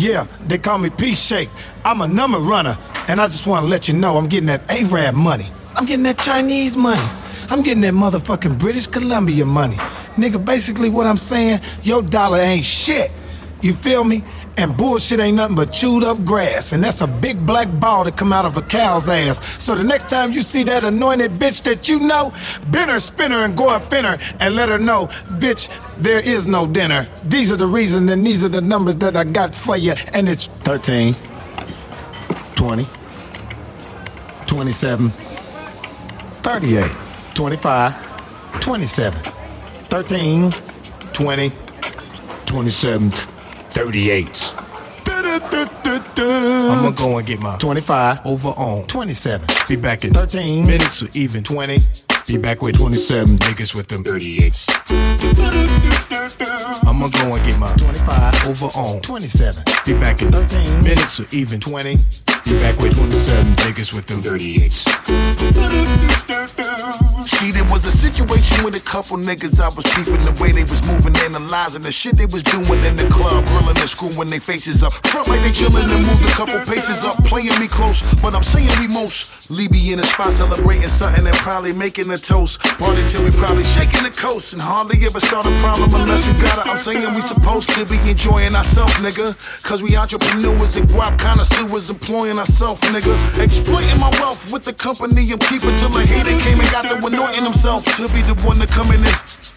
Yeah, they call me Peace Shake. I'm a number runner, and I just want to let you know I'm getting that Arab money. I'm getting that Chinese money. I'm getting that motherfucking British Columbia money. Nigga, basically what I'm saying, your dollar ain't shit. You feel me? And bullshit ain't nothing but chewed up grass. And that's a big black ball that come out of a cow's ass. So the next time you see that anointed bitch that you know, bend her, spin her, and go up in her and let her know, bitch, there is no dinner. These are the reasons and these are the numbers that I got for you. And it's 13, 20, 27, 38, 25, 27, 13, 20, 27, 38. I'ma go and get my 25, over on. 27, Be back in 13, minutes or even 20, Be back with 27 niggas with them. 38s. I'ma go and get my 25, over on. 27, Be back in 13, minutes or even 20, Be back with 27 niggas with them 38s. See, there was a situation with a couple niggas I was peeping the way they was moving, analyzing the shit they was doing in the club, grilling and screwing their faces up. Front like they chillin' and moved a couple paces up, playing me close. But I'm saying we mostly be in the spot celebrating something and probably making a toast. Party till we probably shaking the coast and hardly ever start a problem unless you got it. I'm saying we supposed to be enjoying ourselves, nigga. Cause we entrepreneurs and guap connoisseurs employing ourselves, nigga. Exploiting my wealth with the company I'm keeping till a hater came and got the anointing himself to be the one to come in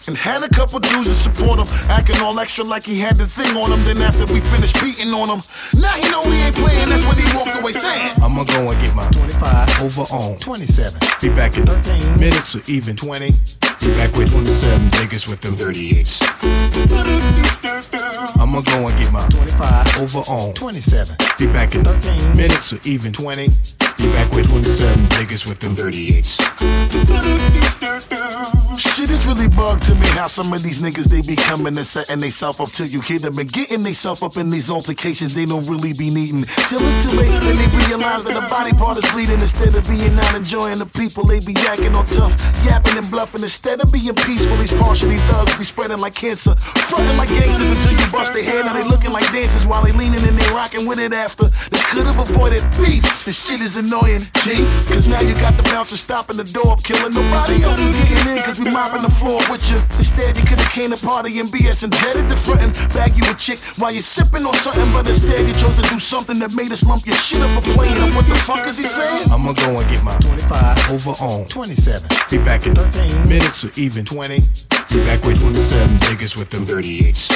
and had a couple dudes to support him, acting all extra like he had the thing on him. Then after we finished beating on him, now he know he ain't playing. That's when he walked away saying, I'ma go and get my 25, over on. 27, Be back in 13, minutes or even 20, Be back with 27 niggas with them 38s. I'ma go and get my 25, over on. 27, Be back in 13, minutes or even 20, Be back with 27 niggas with them 38s. Shit is really bug to me how some of these niggas they be coming and setting they self up till you hear them and getting they self up in these altercations they don't really be needing. Till it's too late and they realize that the body part is bleeding instead of being out enjoying the people they be yakking on tough, yapping and bluffing instead of being peaceful. These partially thugs be spreading like cancer, fronting like gangsters until you bust their head. Now they looking like dancers while they leaning and they rocking with it after. They could have avoided beef. This shit is annoying, G. Cause now you got the bouncer stopping the door up, killing nobody else is getting in cause we mopping the floor with you. Instead, you could've came to party and BS and dead at the front and bag you a chick while you're sipping on something, but instead you chose to do something that made us lump your shit up for playing. And what the fuck is he saying? I'ma go and get my 25, over on. 27, Be back in 13, minutes or even 20, Be back with 27 niggas with them 38s.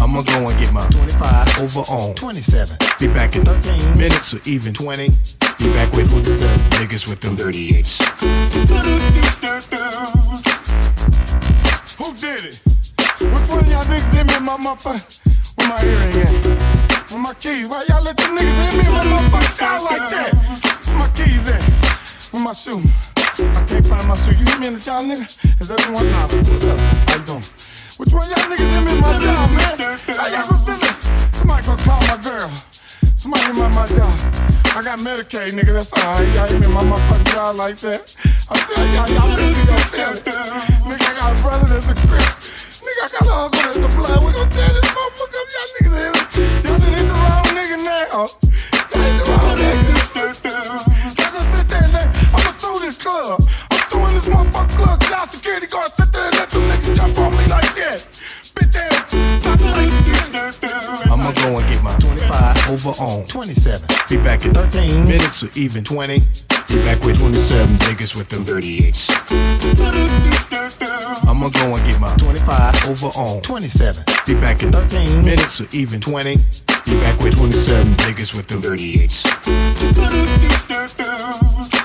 I'ma go and get my 25, over on. 27, Be back in 13, minutes or even 20, Be back with 27 niggas with them 38s. Who did it? Which one of y'all niggas hit me in my motherfucker? Where my earring at? Where my keys? Why y'all let them niggas hit me in my motherfucker down like that? Where my keys at? Where my shoe? I can't find my shoe. You hit me in the jaw, nigga? Is that the one? Nah. What's up? How you doing? Which one of y'all niggas hit me in my jaw, man? How y'all gonna send me? Somebody gonna call my girl. Somebody hit my jaw. I got Medicaid, nigga. That's alright. Y'all hit me my motherfucking jaw like that. I'm telling y'all, y'all bitches gonna feel it. Nigga, I got a brother that's a crip. Nigga, I got an uncle that's a blood. We gon' tear this motherfucker up. Y'all niggas hit it. Y'all done hit the wrong nigga now. Y'all hit the wrong nigga. Y'all gonna sit there and let, I'ma sue this club. I'm suing this motherfucking club. Y'all security guards sit there and let them niggas jump on me like that. I'ma go and get my 25, over on. 27, Be back in 13, minutes or even 20, Be back with 27 niggas with them 38s. I'ma go and get my 25, over on. 27, Be back in 13, minutes or even 20, Be back with 27 niggas with them. 38s.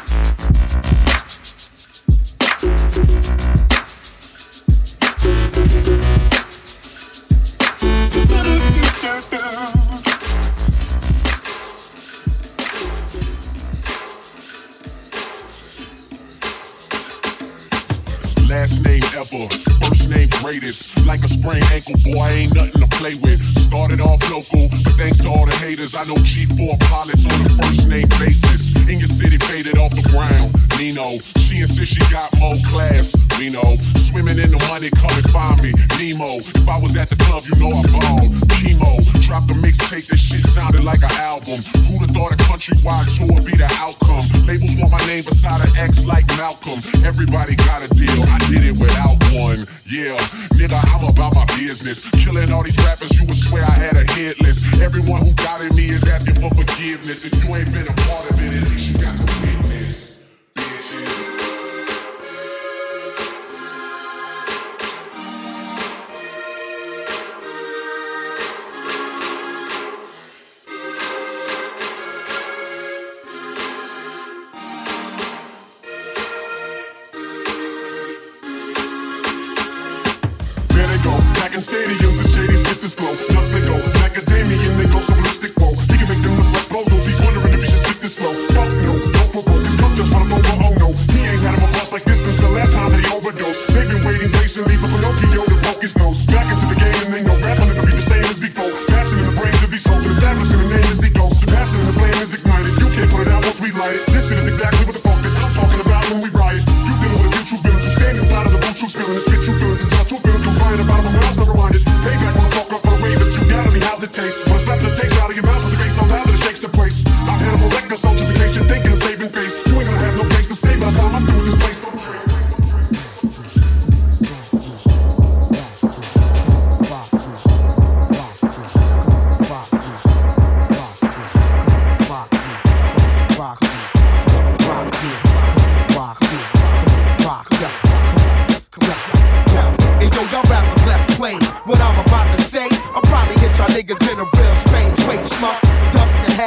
Last name ever, name greatest. Like a sprained ankle, boy, I ain't nothing to play with. Started off local, but thanks to all the haters, I know G4 pilots on a first name basis. In your city, faded off the ground. Nino, she insists she got more class. We know, swimming in the money, come and find me. Nemo, if I was at the club, you know I ball. Chemo, tape, this shit sounded like an album. Who'da thought a countrywide tour would be the outcome? Labels want my name beside an X like Malcolm. Everybody got a deal, I did it without one. Yeah, nigga, I'm about my business. Killing all these rappers, you would swear I had a hit list. Everyone who doubted me is asking for forgiveness. If you ain't been a part of it, at least you got to witness.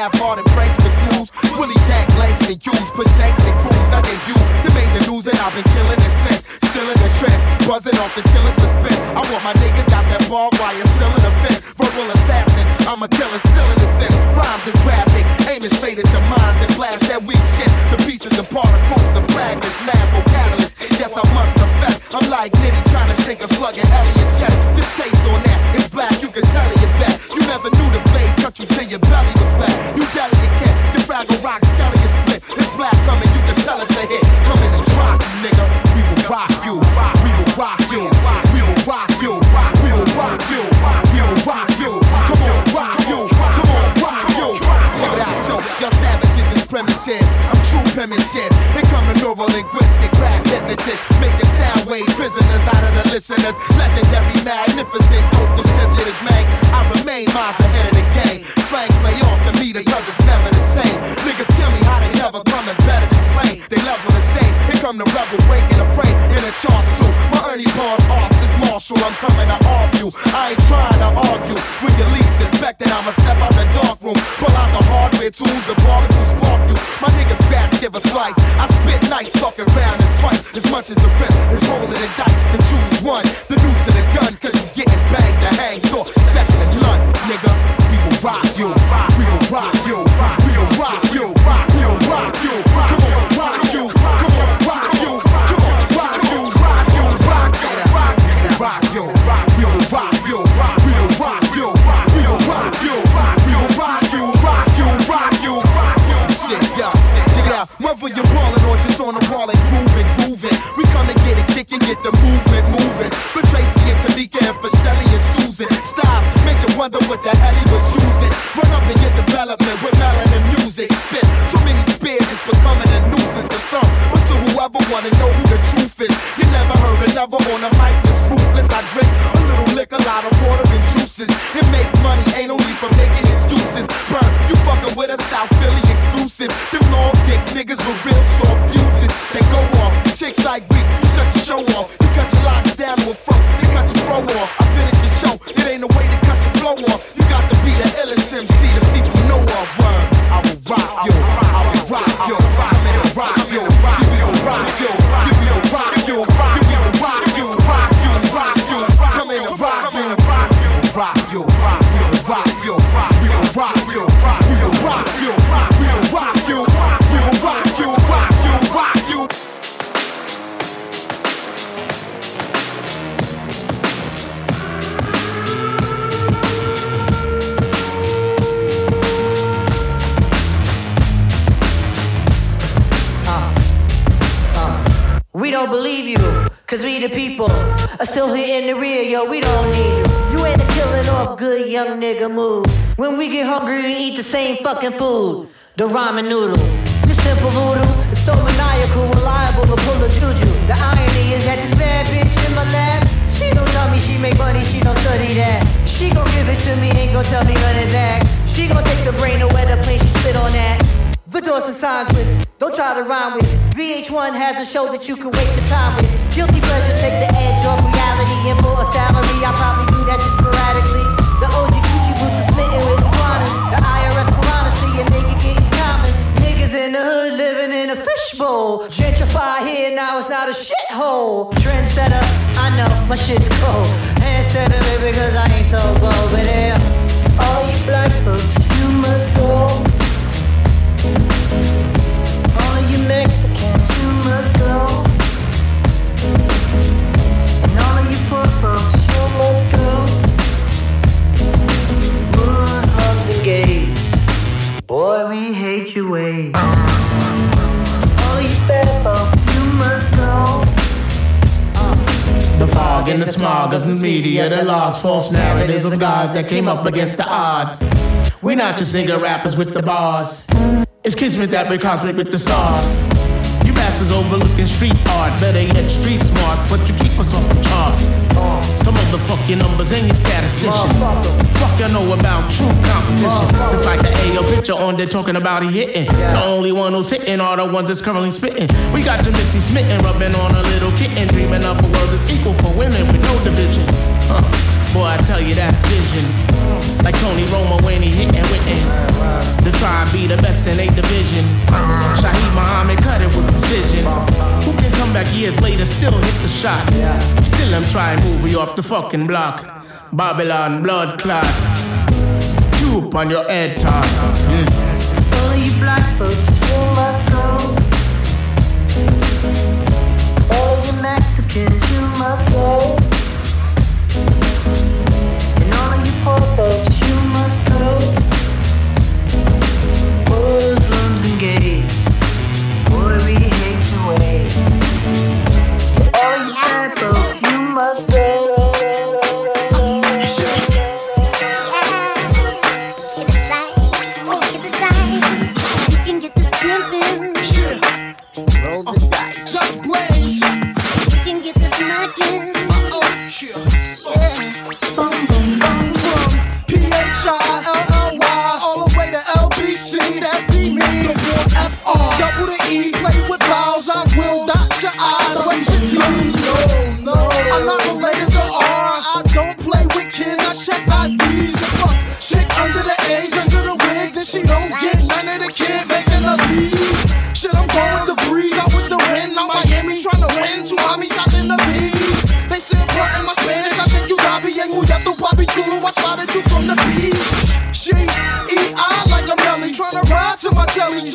Half-hearted pranks to clues. Willie dank legs and Q's, push shanks and crews. I debut, they made the news and I've been killing it since. Still in the trench, buzzing off the chillin' suspense. I want my niggas out that barbed wire, still in the fence. Verbal assassin, I'm a killer, still in the sense. Rhymes is graphic, aiming straight at your mind and blast that weak shit. The pieces and particles of fragments, mad vocalists. Yes, I must confess, I'm like Nitti trying to sink a slug in Eliot primitive. Here come the neuro linguistic rap hypnotist, making sound wave prisoners out of the listeners. Legendary, magnificent dope distributors, man. I remain miles ahead of the game. Slang play off the meter, cause it's never the same. Niggas tell me how they never coming better than plain. They level the same. Here come the rebel breaking the frame in the charts too. My Ernie Barnes arts is Marshall. I'm coming to you. I ain't trying to argue. When you least expect it, I'ma step out the dark room. Pull out the hardware tools, the particles spark you. My nigga scratch, give a slice. I spit nice, fucking round is twice as much as a rip is rolling the dice to choose one. The noose and the gun, cause you getting banged to hang thought second and none, nigga. We will rock you, we will rock you, we will rock you, we rock you. Come on, rock you, come on, rock you, rock you, rock you, rock you, rock you, wanna know who the truth is, you never heard another on a mic still in the rear, yo, we don't need you. You ain't a killing off good young nigga move. When we get hungry, we eat the same fucking food. The ramen noodle. This simple voodoo is so maniacal, reliable to pull a juju. The irony is that this bad bitch in my lap, she don't love me, she make money, she don't study that. She gon' give it to me, ain't gon' tell me of that. She gon' take the brain where the plane, she spit on that. The doors and signs with, don't try to rhyme with. VH1 has a show that you can waste your time with. Guilty pleasures take the edge off and for a salary, I probably do that just sporadically. The OG Gucci boots are smitten with iguanas. The IRS piranha see a nigga getting common. Niggas in the hood living in a fishbowl. Gentrify here, now it's not a shithole. Trendsetter, I know my shit's cold. Handsetter, maybe because I ain't so bold. But yeah, all you black folks, you must go. Go. The fog and the smog of the media that logs false narratives of guys that came up against the odds. We're not just nigga rappers with the bars. It's kismet that we're cosmic with the stars. You bastards overlooking street art, better yet street smart, but you keep us off the chart. Some your numbers and your statistician. Fuck you know about true competition. Just like the AO picture on there talking about he hitting. The only one who's hitting are the ones that's currently spitting. We got your Missy smitten, rubbing on a little kitten, dreaming up a world that's equal for women with no division. Huh. Boy, I tell you that's vision. Like Tony Romo when he hitting witten. The tribe be the best in a division. Shaheed Muhammad years later, still hit the shot? Still I'm trying to move you off the fucking block. Babylon blood clot. Tube on your head top. Mm. All of you black folks, you must go. All of you Mexicans, you must go. And all of you poor folks, you must go. Muslims and gays, Oh.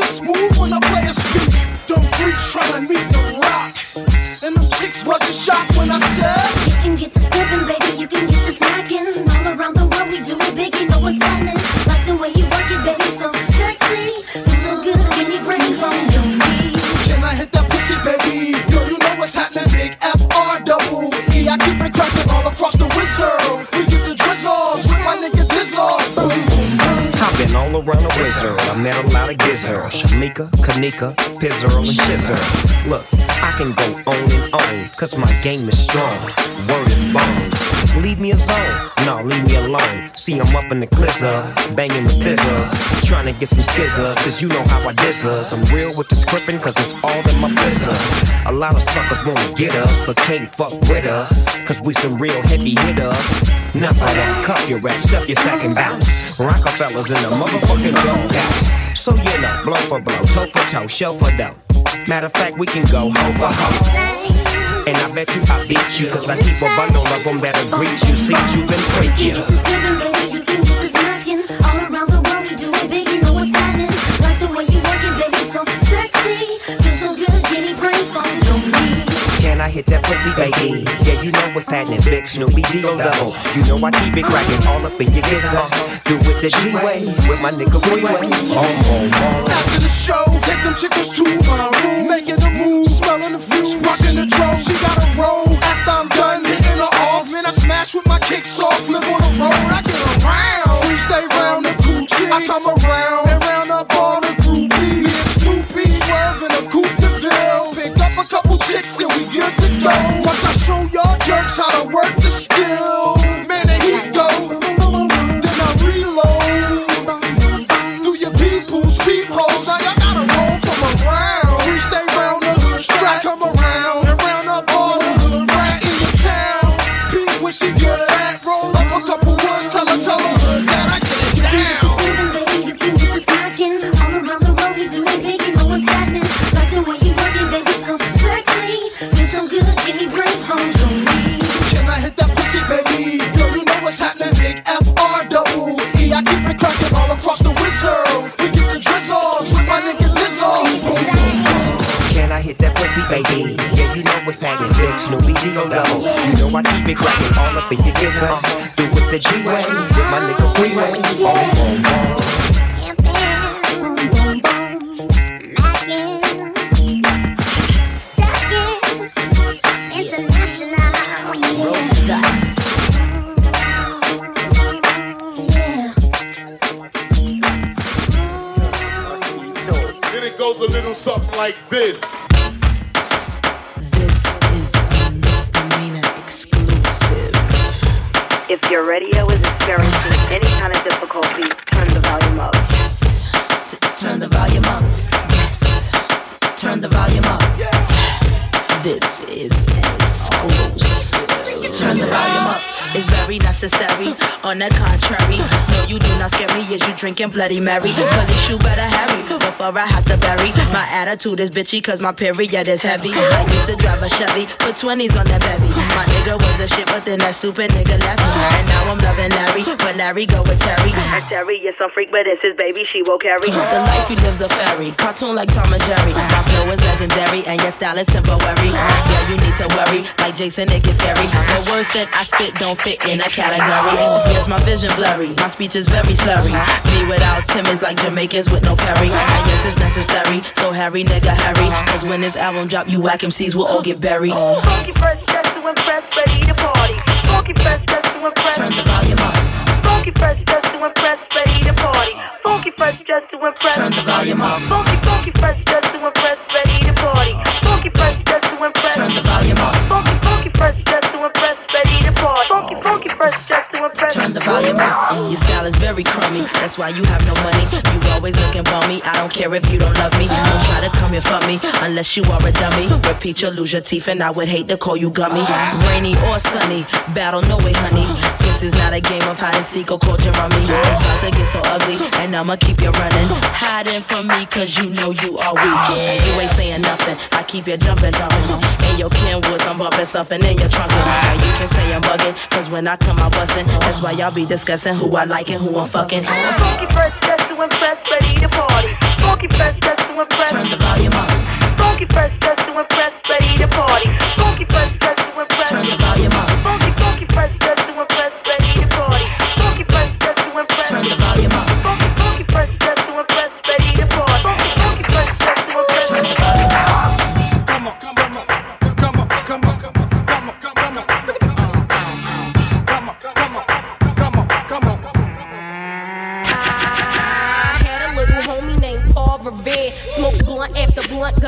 My move when I play a Don't freaks trying to meet the rock. And them chicks wasn't shocked when I said, You can get A lot of gizzard. Shamika, Kanika, Pizzle, and Shizzer. Look, I can go on and on, cause my game is strong. Word is bone. Leave me alone, no, leave me alone. See, I'm up in the glizzer, banging the fizzers. Trying to get some skizzers, cause you know how I diss us. I'm real with the scripting, cause it's all in my blizzard. A lot of suckers wanna get us, but can't fuck with us. Cause we some real heavy hitters. Enough of that, cuff your ass, stuff your sack and bounce. Rockefellers in the motherfucking doghouse. So you know, blow for blow, toe for toe, shell for dough. Matter of fact, we can go hoe for hoe. And I bet you I beat you, cause I keep a bundle of them that'll greet you. See you've been freak I hit that pussy, baby? Yeah, you know what's happening, big Snoopy D-O double. You know I keep it cracking all up in your gizzles. Do it the G-way with my nigga Freeway. Oh, oh, oh. After the show, take them chickens to my room. Making a move, smelling the fruit, rocking the drone. She got a roll. After I'm done hitting her off, man, I smash with my kicks off. Live on the road, I get around. Free stay round the coochie. I come around and round up to. Once I show y'all jerks how to work the skill, it cracking all up in your gizzles. Do it the G-way with my nigga Freeway. Oh, oh. Then it goes a little something like. This necessary. On the contrary, no, you do not scare me. Is you drinking Bloody Mary? Police, you better hurry before I have to bury. My attitude is bitchy, cause my period is heavy. I used to drive a Chevy, put 20s on that bevy. My nigga was a shit, but then that stupid nigga left me. And now I'm loving Larry, but Larry go with Terry. And Terry is some freak, but it's his baby, she will carry. The life he lives a fairy, cartoon like Tom and Jerry. My flow is legendary, and your style is temporary. Yeah, you need to worry, like Jason, it gets scary. The words that I spit don't fit in a category. Yes, my vision blurry, my speech is very slurry. Me without Tim is like Jamaicans with no Perry. And yes, it's necessary, so Harry, nigga, Harry. Cause when this album drop, you whack MCs will all get buried. Funky fresh, just to impress, ready to party. Funky fresh, just to impress. Turn the volume up. Funky fresh, just to impress, ready to party. Funky fresh, just to impress. Turn the volume up. Funky, funky fresh, just to impress, ready to party. Funky fresh, just to impress. Turn the volume up. Funky, funky fresh, just to impress, ready to party. Funky, funky fresh, just to impress. Turn the volume up. Mm, your style is very crummy. That's why you have no money. You always looking bummy. I don't care if you don't love me. Don't try to come here for me unless you are a dummy. Repeat, you'll lose your teeth, and I would hate to call you gummy. Rainy or sunny, battle no way, honey. This is not a game of hide and seek or culture rummy. It's about to get so ugly, and I'ma keep you running. Hiding from me, cause you know you are weak. And you ain't saying nothing. I keep you jumping, jumping. In your Kenwoods, I'm bumping something in your trunk. Now you can say I'm bugging, cause when I come out bustin', that's why y'all be discussing who I like and who I'm fucking. Funky fresh, just to impress, ready to party. Funky fresh, just to impress. Turn the volume up. Funky fresh, just to impress, ready to party. Funky fresh, just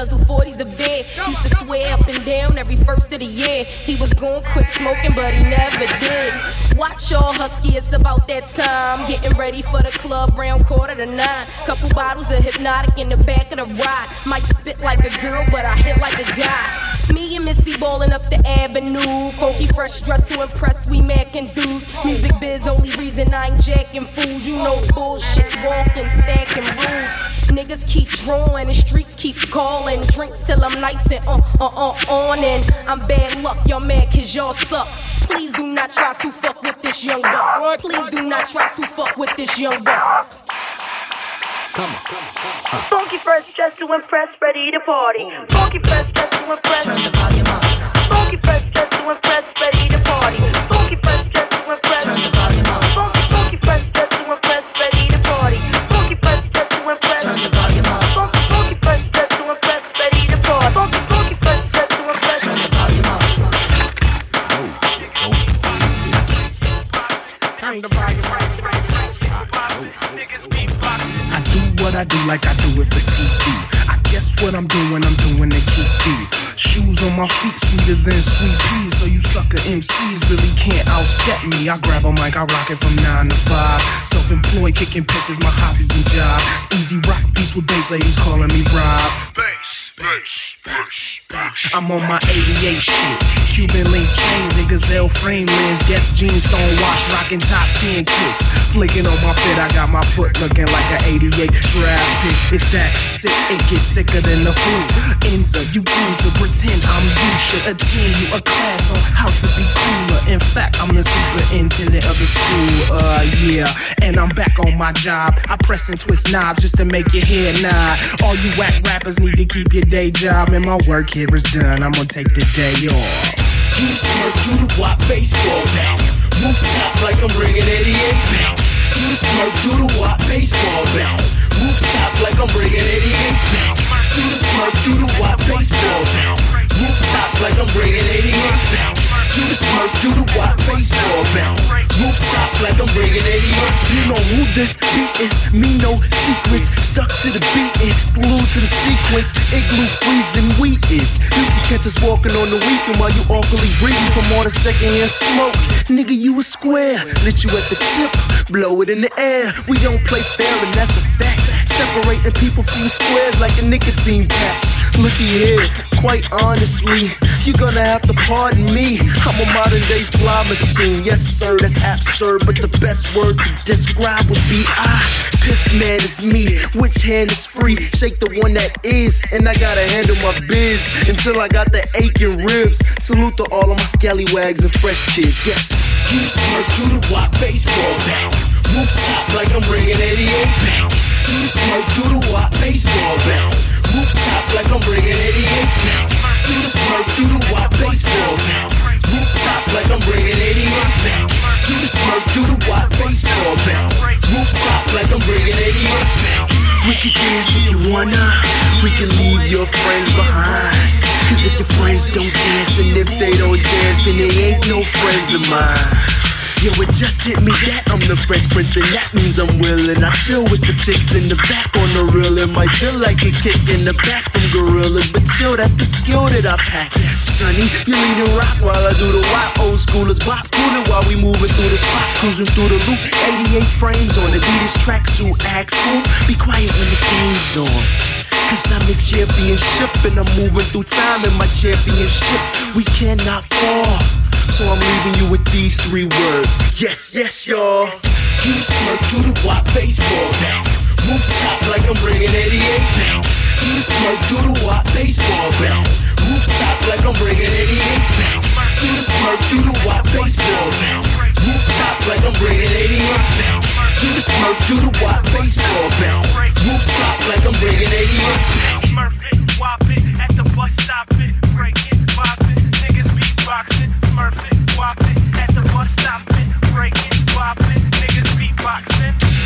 guzzle 40s a bed. Used to swear up and down every first of the year. He was going quit smoking, but he never did. Watch y'all husky, it's about that time. Getting ready for the club round quarter to nine. Couple bottles of Hpnotiq in the back of the ride. Might spit like a girl, but I hit like a guy. Me and Missy ballin' up the avenue. Funky fresh dress to impress, we mackin' dudes. Music biz, only reason I ain't jacking fools. You know bullshit, walking, stacking rules. Niggas keep drawing, the streets keep calling. Drink till I'm nice and uh, uh, uh, on. And I'm bad luck, y'all mad cause y'all suck. Please do not try to fuck with this young buck. Please do not try to fuck with this young buck. Funky fresh, just to impress, ready to party. Funky fresh, just to impress. Turn the volume up. Funky fresh, just to impress, ready to party. Like I do it for TV. I guess what I'm doing, I'm doing keep the shoes on my feet sweeter than sweet peas. So you sucker MCs really can't outstep me. I grab a mic, I rock it from nine to five. Self-employed, kicking pick is my hobby and job. Easy rock beats with bass ladies calling me Rob. I'm on my 88 shit. Cuban link chains and gazelle frame lens. Guess jeans, stone wash, rocking top 10 kicks. Flicking on my fit, I got my foot looking like an 88 draft pick. It's that sick, it gets sicker than the flu. Up, you tend to pretend I'm you. Should attend you a class on how to be cooler. In fact, I'm the superintendent of the school. Uh, yeah. And I'm back on my job. I press and twist knobs just to make your head nod. All you whack rappers need to keep your day job. And my work here is done. I'm gonna take the day off. You smurf, do the wop baseball bat. Rooftop like I'm bringing 88 back. Do the smurf, do the wop baseball bat. Rooftop like I'm bringing 88 back. Do the smurf, do the wop baseball bat. Rooftop like I'm bringing 88 back. Do the smurf, do the wop baseball bat. Rooftop like I'm bringing 88 You know who this beat is, me no secrets. Stuck to the beat and glued to the sequence. Igloo freezing wheat is. You can catch us walking on the weekend while you awkwardly breathing from all the secondhand smoke. Nigga, you a square. Lit you at the tip, blow it in the air. We don't play fair and that's a fact. Separating people from the squares like a nicotine patch. Looky here, quite honestly, you're gonna have to pardon me. I'm a modern day fly machine. Yes, sir, that's absurd, but the best word to describe would be ah, I. Piff man is me. Which hand is free? Shake the one that is, and I gotta handle my biz until I got the aching ribs. Salute to all of my scallywags and fresh kids. Yes. You smurf, do the baseball bat. Rooftop like I'm bringing 88 back. Do the smurf, do the wop baseball bat. Rooftop like I'm bringing 88 back. Do the smurf, do the wop baseball bat. Rooftop like I'm bringing 88 back. Do the smurf, do the wop baseball bat. Rooftop like I'm bringing 88 back. We can dance if you wanna. We can leave your friends behind. Cause if your friends don't dance and if they don't dance, then they ain't no friends of mine. Yo, it just hit me that I'm the Fresh Prince, and that means I'm willing. I chill with the chicks in the back on the real. It might feel like a kick in the back from gorillas, but chill, that's the skill that I pack. Sonny, you lead the rock while I do the wop. Old schoolers bop cooling while we moving through the spot, cruising through the loop. 88 frames on Adidas tracksuit. Ask who? Be quiet when the game's on. Cause I'm in championship and I'm moving through time in my championship. We cannot fall. So I'm leaving you with these three words. Yes, yes, y'all. You smurf, do the wop baseball bat. Rooftop like I'm bringing 88 back. Do the smurf, do the wop baseball bat. Rooftop like I'm bringing 88 back. Do the smurf, do the wop baseball bat. Rooftop like I'm bringing 88 back. Do the smurf, do the wop baseball bat. Rooftop like I'm bringing 88 back. Smurf it, wop it, at the bus stop it, break it, at the bus stop it, break it, niggas beatboxing.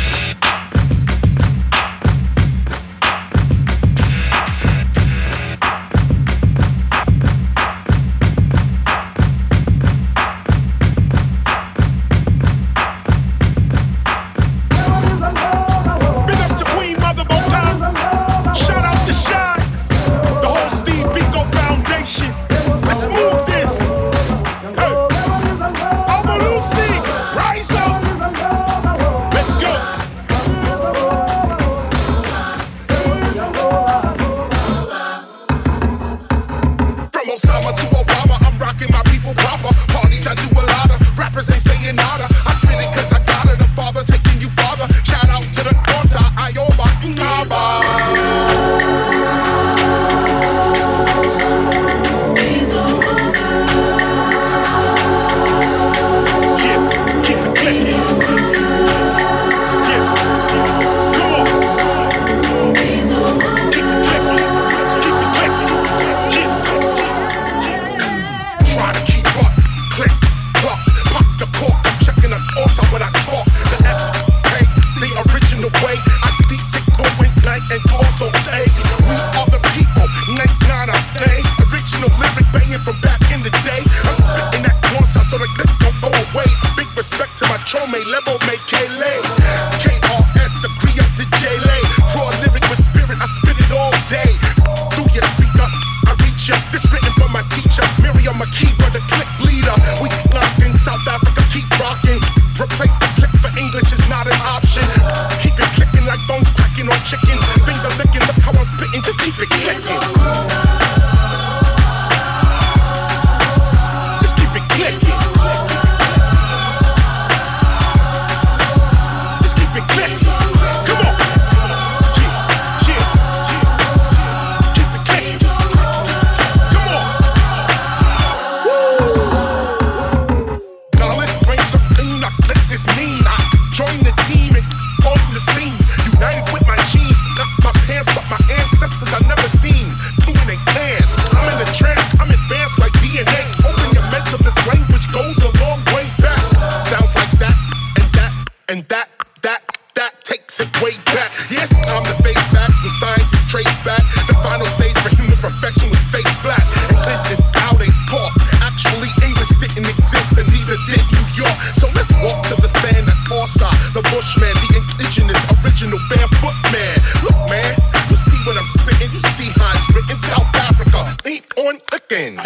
indigenous, original barefoot man. Look, man, you see what I'm spitting, you see how it's written. South Africa, keep on cooking.